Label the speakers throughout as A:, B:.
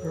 A: The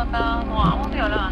B: またも
C: う青だよな。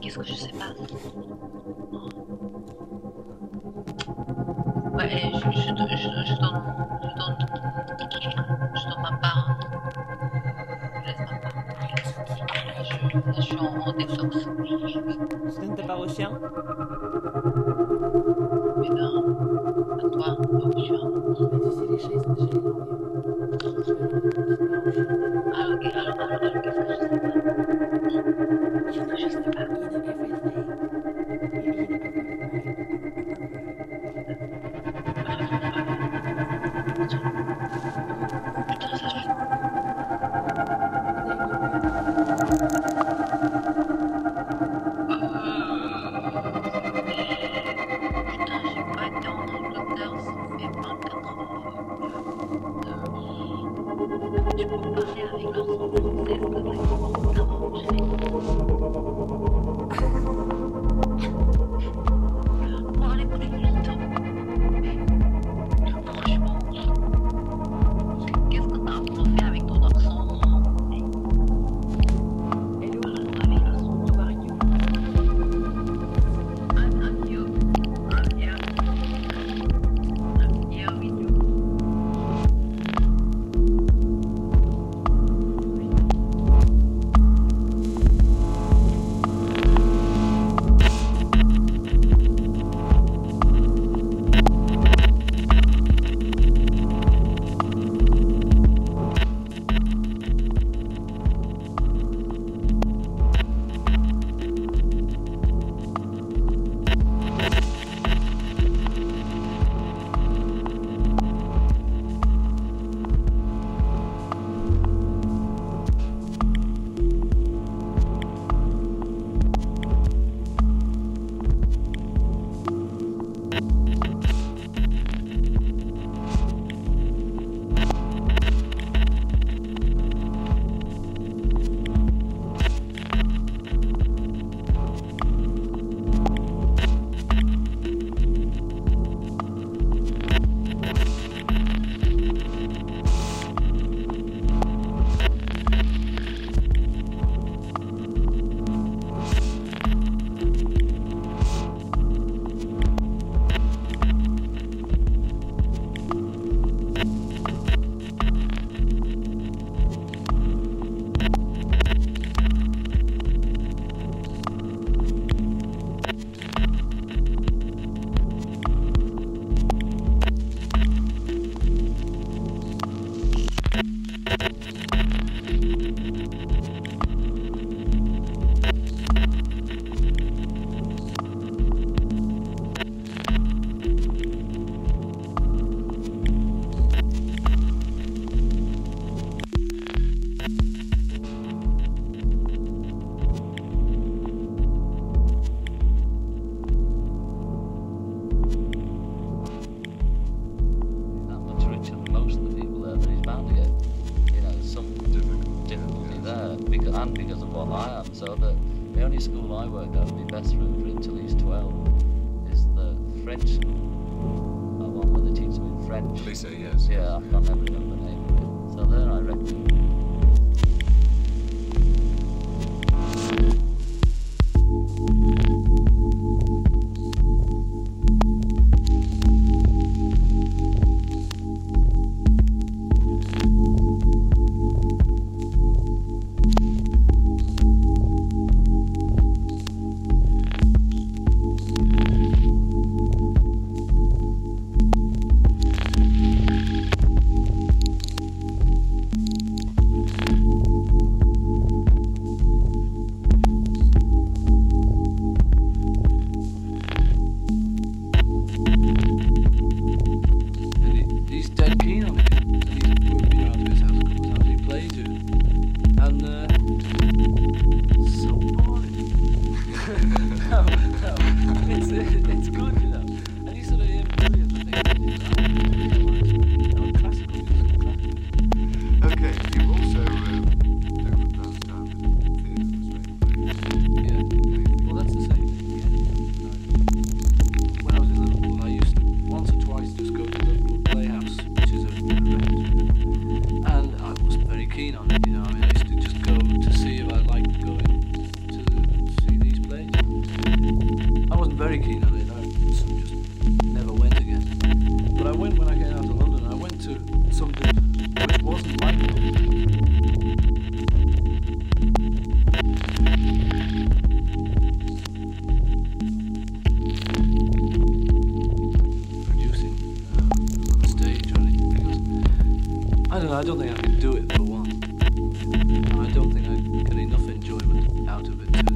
C: Qu'est-ce que je sais pas? Ouais, je donne like
D: that would be best for him for him till he's 12, is the French school. want one where they teach him in French.
E: Lisa, uh, yes.
D: Yeah, I can't remember the name. So then I reckon
F: I
D: don't think I could do it for one. I don't think I get enough enjoyment out of it to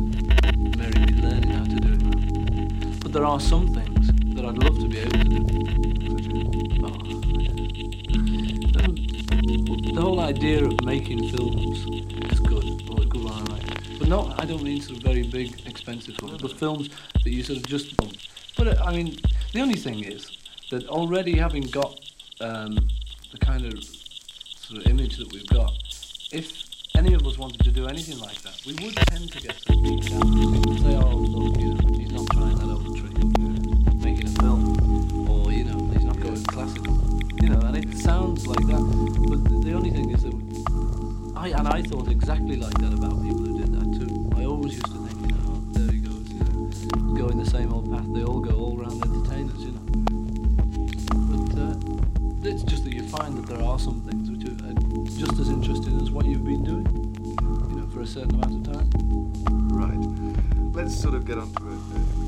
D: merit me learning how to do it. But there are some things that I'd love to be able to do. Oh, the whole idea of making films is good. Well, good one, right? But not, I don't mean sort of very big, expensive films, but films that you sort of just. But uh, I mean, the only thing is that already having got um, the kind of sort of image that we've got, if any of us wanted to do anything like that, we would tend to get beat down. People say, oh, look, you know, he's not trying that old trick uh, making a film, or, you know, he's not going classical. You know, and it sounds like that, but the, the only thing is that I, and I thought exactly like that about people who did that too. I always used to think, you know, oh, there he goes, you know, going the same old path. They all go all round entertainers, you know. But uh, it's just that you find that there are some things which are uh, just as interesting as what you've been doing, you know, for a certain amount of time.
E: Right. Let's sort of get on to it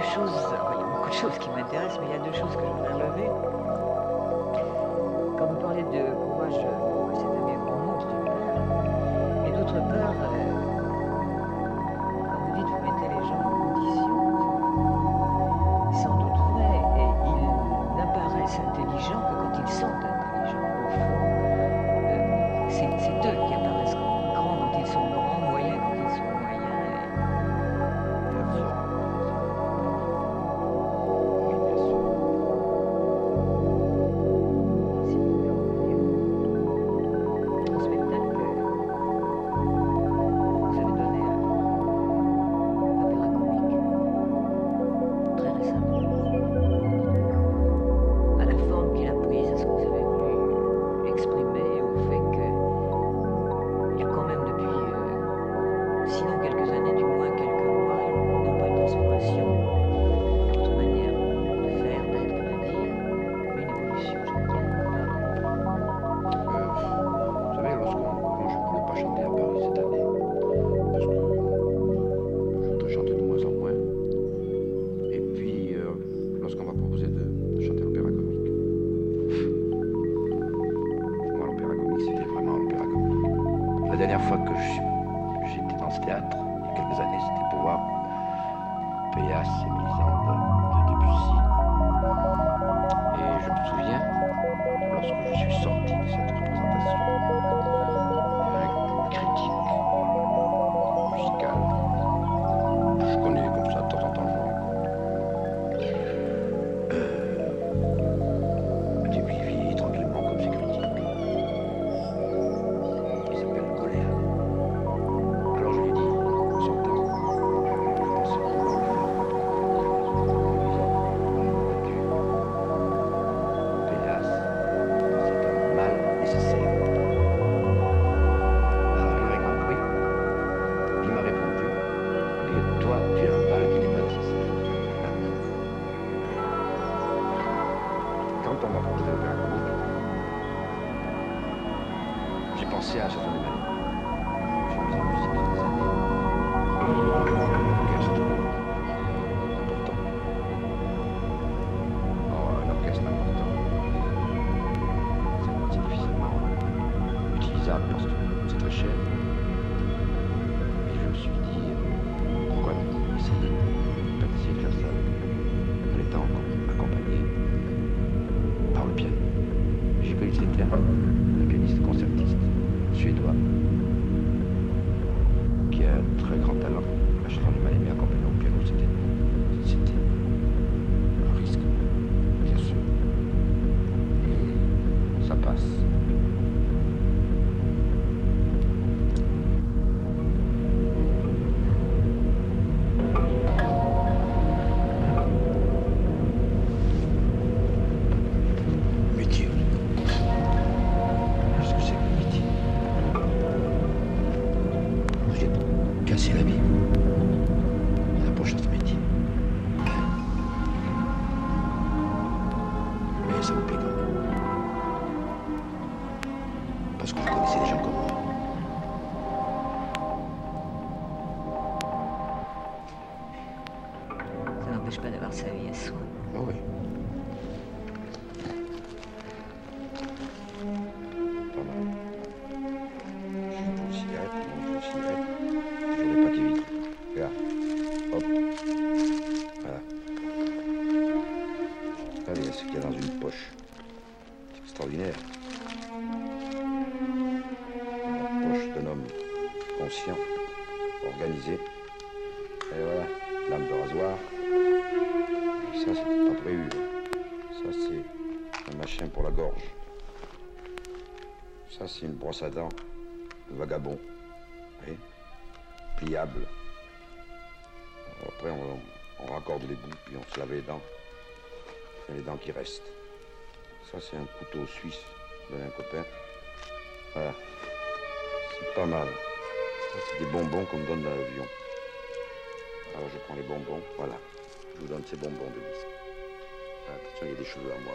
G: 东西 brosse à dents, vagabond, pliable. Après, on, raccorde les bouts, puis on se lave les dents. Les dents qui restent. Ça, c'est un couteau suisse de un copain. Voilà. C'est pas mal. C'est des bonbons qu'on me donne dans l'avion. Alors, je prends les bonbons, voilà. Je vous donne ces bonbons de disque. Ah, Attention, il y a des cheveux à moi.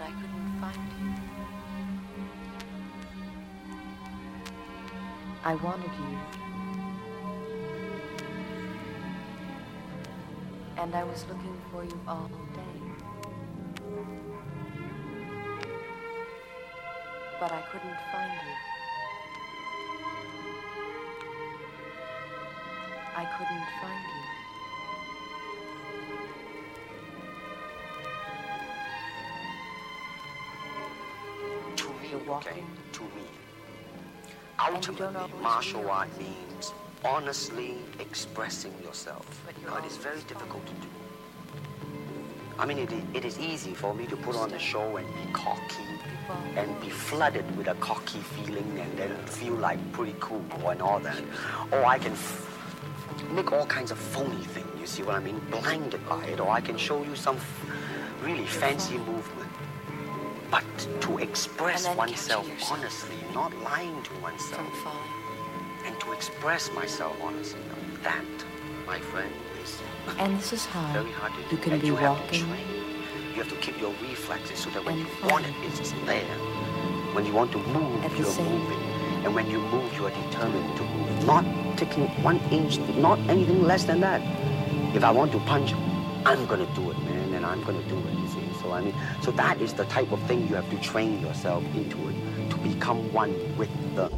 H: But I couldn't find you. I wanted you. And I was looking for you all day. But I couldn't find you. I couldn't find you.
I: To me, okay? To me. Ultimately, martial art means honestly expressing yourself.
H: But
I: You
H: you're
I: know, it is very difficult to do. I mean, it, it is easy for me to put on a show and be cocky and be flooded with a cocky feeling and then feel like pretty cool and all that. Or I can make all kinds of phony thing, you see what I mean? Blinded by it. Or I can show you some really fancy movement. But to express
H: And then catching
I: oneself honestly, not lying to oneself,
H: From falling.
I: and to express myself honestly, that, my friend, is
H: And this is how
I: very hard to do.
H: you can
I: and
H: be
I: you have to
H: walking
I: train. You have to keep your reflexes so that when you want it, it's there. When you want to move,
H: At
I: you're moving. And when you move, you are determined to move. Not taking one inch, not anything less than that. If I want to punch, I'm gonna do it, man, and I'm gonna do it, you see. So I mean, so that is the type of thing you have to train yourself into it, to become one with the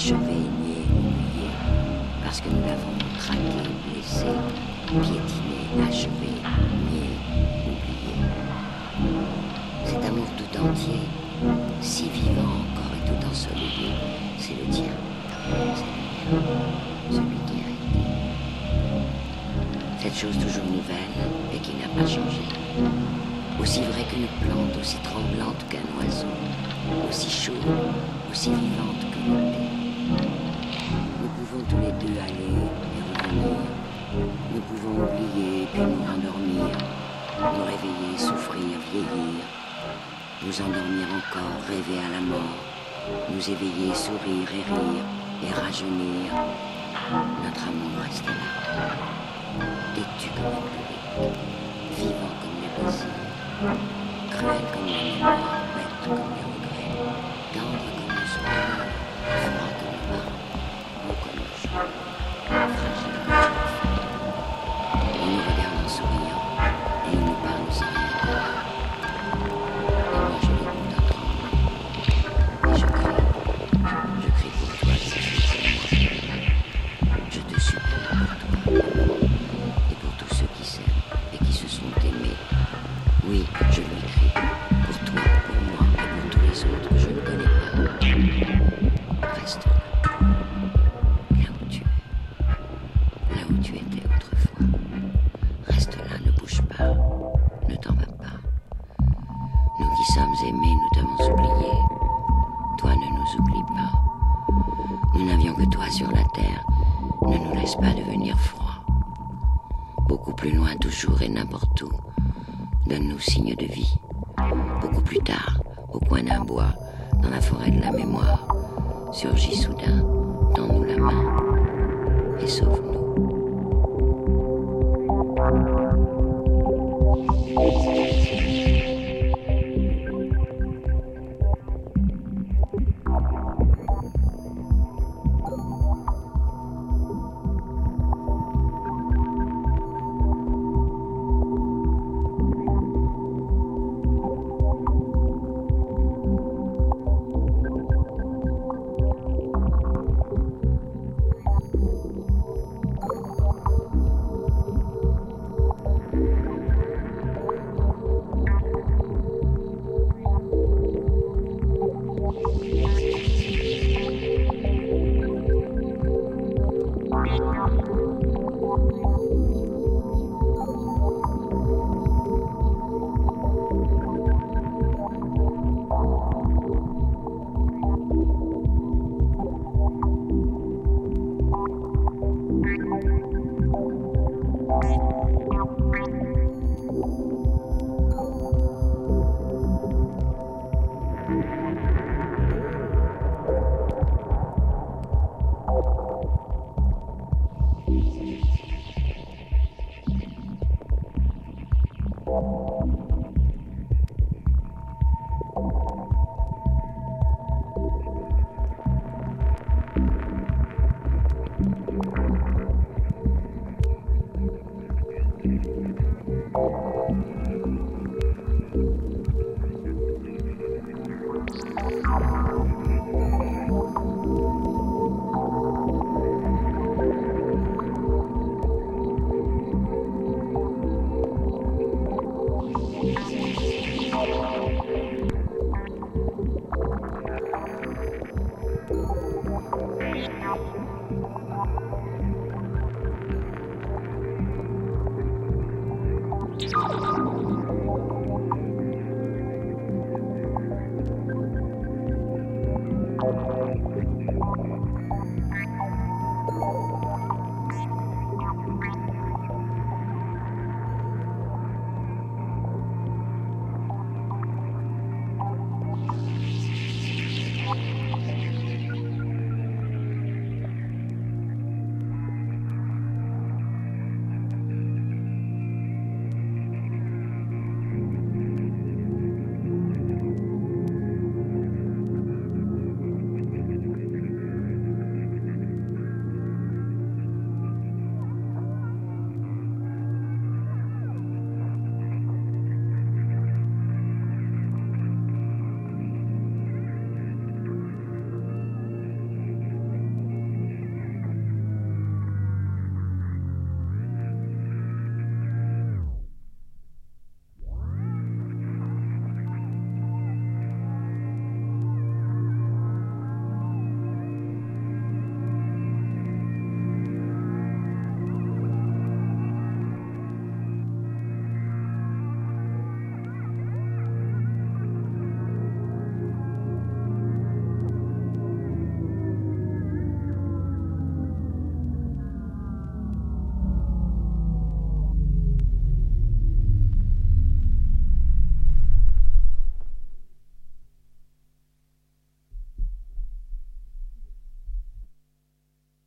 J: achevé, nié, oublié. Parce que nous l'avons traqué, blessé, piétiné, achevé, nié, oublié. Cet amour tout entier, si vivant encore et tout ensoleillé, c'est le tien, c'est le mien, celui qui a été. Cette chose toujours nouvelle et qui n'a pas changé. Aussi vraie qu'une plante, aussi tremblante qu'un oiseau, aussi chaude, aussi vivante que l'été. Nous pouvons tous les deux aller et revenir. Nous pouvons oublier puis nous rendormir, nous réveiller, souffrir, vieillir, nous endormir encore, rêver à la mort, nous éveiller, sourire et rire et rajeunir. Notre amour reste là, têtu comme une brique, vivant comme les baisers, cruel comme la mémoire, bête comme vie. Beaucoup plus tard, au coin d'un bois, dans la forêt de la mémoire, surgit soudain, tends-nous la main et sauve-nous.